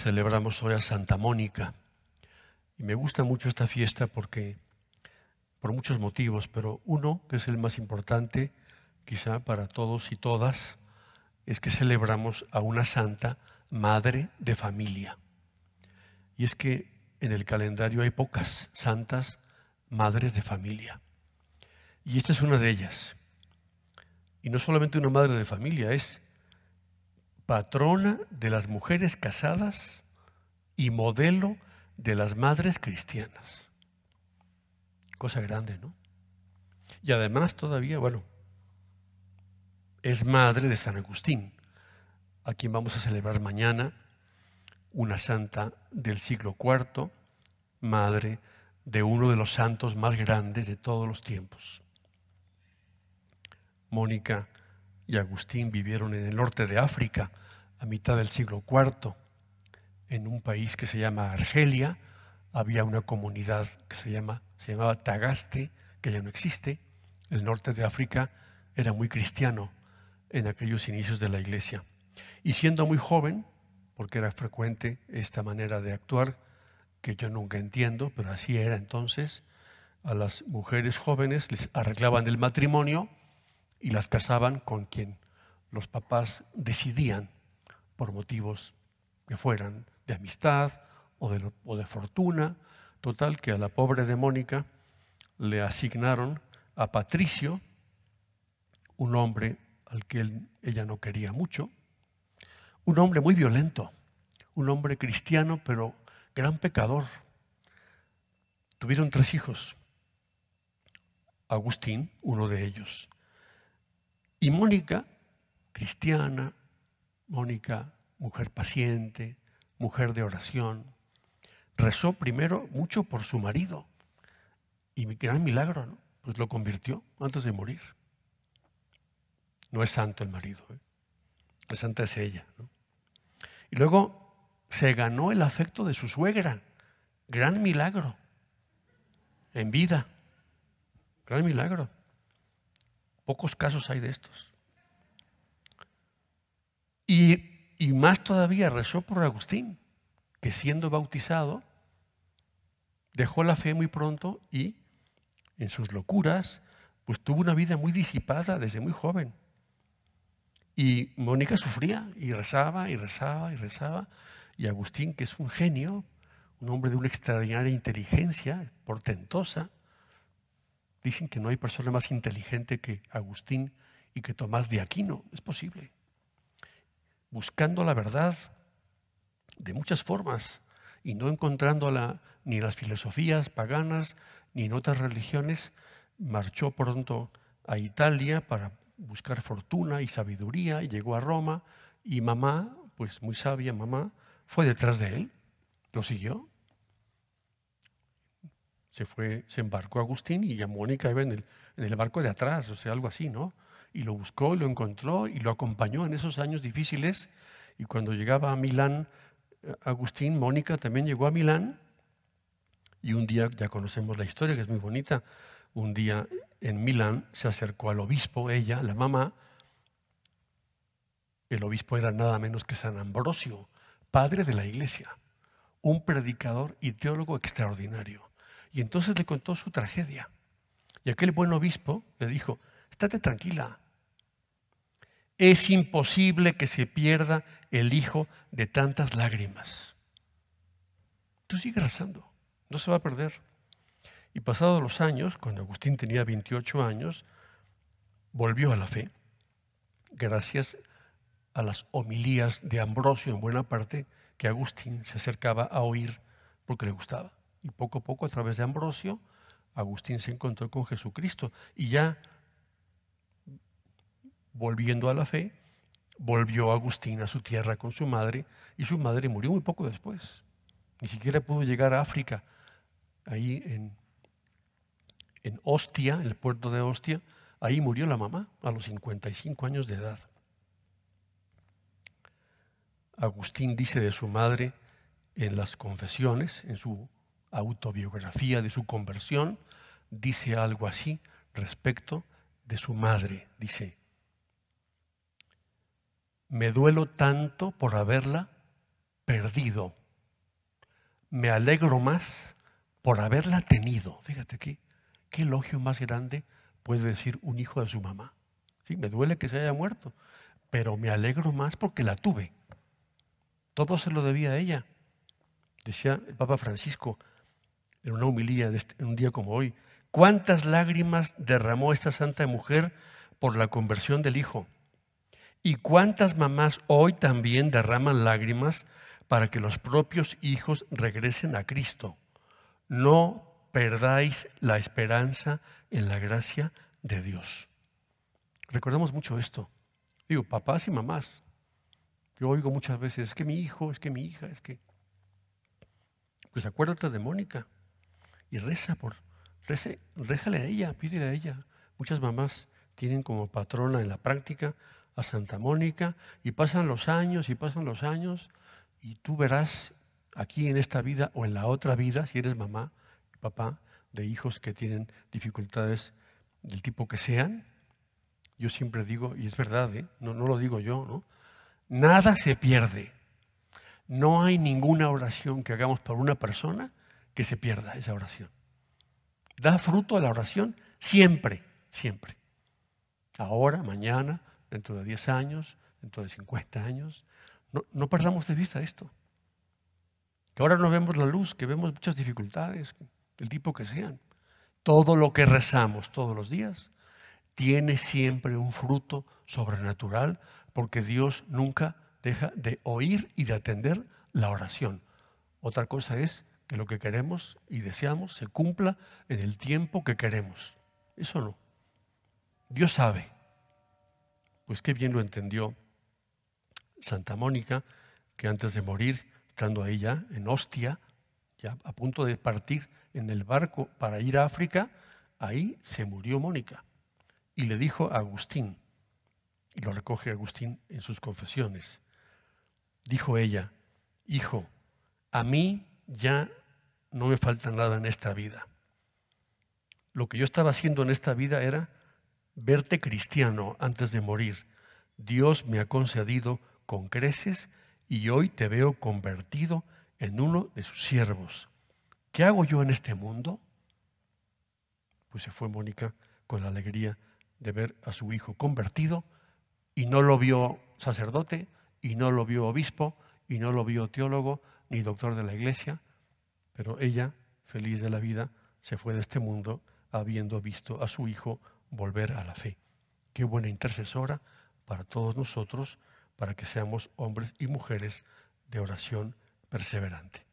celebramos hoy a Santa Mónica. Y me gusta mucho esta fiesta porque, por muchos motivos, pero uno, que es el más importante, quizá para todos y todas, es que celebramos a una santa madre de familia. Y es que en el calendario hay pocas santas madres de familia. Y esta es una de ellas. Y no solamente una madre de familia, es patrona de las mujeres casadas y modelo de las madres cristianas. Cosa grande, ¿no? Y además todavía, bueno, es madre de San Agustín, a quien vamos a celebrar mañana, una santa del siglo IV, madre de uno de los santos más grandes de todos los tiempos. Mónica y Agustín vivieron en el norte de África a mitad del siglo IV. En un país que se llama Argelia había una comunidad que se, se llamaba Tagaste, que ya no existe. El norte de África era muy cristiano en aquellos inicios de la iglesia. Y siendo muy joven, porque era frecuente esta manera de actuar, que yo nunca entiendo, pero así era entonces, a las mujeres jóvenes les arreglaban el matrimonio y las casaban con quien los papás decidían por motivos que fueran de amistad o de, o de fortuna. Total, que a la pobre de Mónica le asignaron a Patricio, un hombre al que ella no quería mucho, un hombre muy violento, un hombre cristiano, pero gran pecador. Tuvieron tres hijos. Agustín, uno de ellos. Y Mónica, cristiana, Mónica, mujer paciente, mujer de oración, rezó primero mucho por su marido. Y gran milagro, ¿no? Pues lo convirtió antes de morir. No es santo el marido, ¿eh? la santa es ella. Y luego se ganó el afecto de su suegra. Gran milagro. En vida. Gran milagro. Pocos casos hay de estos. Y, y más todavía rezó por Agustín, que siendo bautizado, dejó la fe muy pronto y en sus locuras, pues tuvo una vida muy disipada desde muy joven. Y Mónica sufría y rezaba y rezaba y rezaba. Y Agustín, que es un genio, un hombre de una extraordinaria inteligencia, portentosa, Dicen que no hay persona más inteligente que Agustín y que Tomás de Aquino. Es posible. Buscando la verdad de muchas formas y no encontrándola ni en las filosofías paganas ni en otras religiones, marchó pronto a Italia para buscar fortuna y sabiduría y llegó a Roma y mamá, pues muy sabia mamá, fue detrás de él, lo siguió se fue, se embarcó Agustín y a Mónica iba en el, en el barco de atrás, o sea, algo así, ¿no? Y lo buscó, y lo encontró y lo acompañó en esos años difíciles. Y cuando llegaba a Milán, eh, Agustín, Mónica también llegó a Milán. Y un día, ya conocemos la historia, que es muy bonita, un día en Milán se acercó al obispo, ella, la mamá. El obispo era nada menos que San Ambrosio, padre de la iglesia, un predicador y teólogo extraordinario. Y entonces le contó su tragedia. Y aquel buen obispo le dijo, estate tranquila. Es imposible que se pierda el hijo de tantas lágrimas. Tú sigue rezando, no se va a perder. Y pasados los años, cuando Agustín tenía 28 años, volvió a la fe, gracias a las homilías de Ambrosio en buena parte que Agustín se acercaba a oír porque le gustaba. Y poco a poco, a través de Ambrosio, Agustín se encontró con Jesucristo. Y ya, volviendo a la fe, volvió Agustín a su tierra con su madre y su madre murió muy poco después. Ni siquiera pudo llegar a África. Ahí en, en Ostia, el puerto de Ostia, ahí murió la mamá a los 55 años de edad. Agustín dice de su madre en las confesiones, en su autobiografía de su conversión, dice algo así respecto de su madre. Dice, me duelo tanto por haberla perdido. Me alegro más por haberla tenido. Fíjate qué, qué elogio más grande puede decir un hijo de su mamá. Sí, me duele que se haya muerto, pero me alegro más porque la tuve. Todo se lo debía a ella. Decía el Papa Francisco en una humilía este, en un día como hoy, ¿cuántas lágrimas derramó esta santa mujer por la conversión del Hijo? ¿Y cuántas mamás hoy también derraman lágrimas para que los propios hijos regresen a Cristo? No perdáis la esperanza en la gracia de Dios. Recordamos mucho esto. Digo, papás y mamás. Yo oigo muchas veces, es que mi hijo, es que mi hija, es que... Pues acuérdate de Mónica y reza por, reza, réjale a ella, pídele a ella. Muchas mamás tienen como patrona en la práctica a Santa Mónica y pasan los años y pasan los años y tú verás aquí en esta vida o en la otra vida, si eres mamá, papá, de hijos que tienen dificultades del tipo que sean, yo siempre digo, y es verdad, ¿eh? no, no lo digo yo, ¿no? Nada se pierde. No hay ninguna oración que hagamos por una persona que se pierda esa oración. Da fruto a la oración siempre, siempre. Ahora, mañana, dentro de 10 años, dentro de 50 años. No, no perdamos de vista esto. Que ahora no vemos la luz, que vemos muchas dificultades, del tipo que sean. Todo lo que rezamos todos los días tiene siempre un fruto sobrenatural porque Dios nunca deja de oír y de atender la oración. Otra cosa es que lo que queremos y deseamos se cumpla en el tiempo que queremos. Eso no. Dios sabe. Pues qué bien lo entendió Santa Mónica, que antes de morir, estando ahí ya en Ostia, ya a punto de partir en el barco para ir a África, ahí se murió Mónica y le dijo a Agustín, y lo recoge Agustín en sus confesiones, dijo ella, hijo, a mí ya no me falta nada en esta vida. Lo que yo estaba haciendo en esta vida era verte cristiano antes de morir. Dios me ha concedido con creces y hoy te veo convertido en uno de sus siervos. ¿Qué hago yo en este mundo? Pues se fue Mónica con la alegría de ver a su hijo convertido y no lo vio sacerdote y no lo vio obispo y no lo vio teólogo ni doctor de la iglesia, pero ella, feliz de la vida, se fue de este mundo habiendo visto a su hijo volver a la fe. Qué buena intercesora para todos nosotros, para que seamos hombres y mujeres de oración perseverante.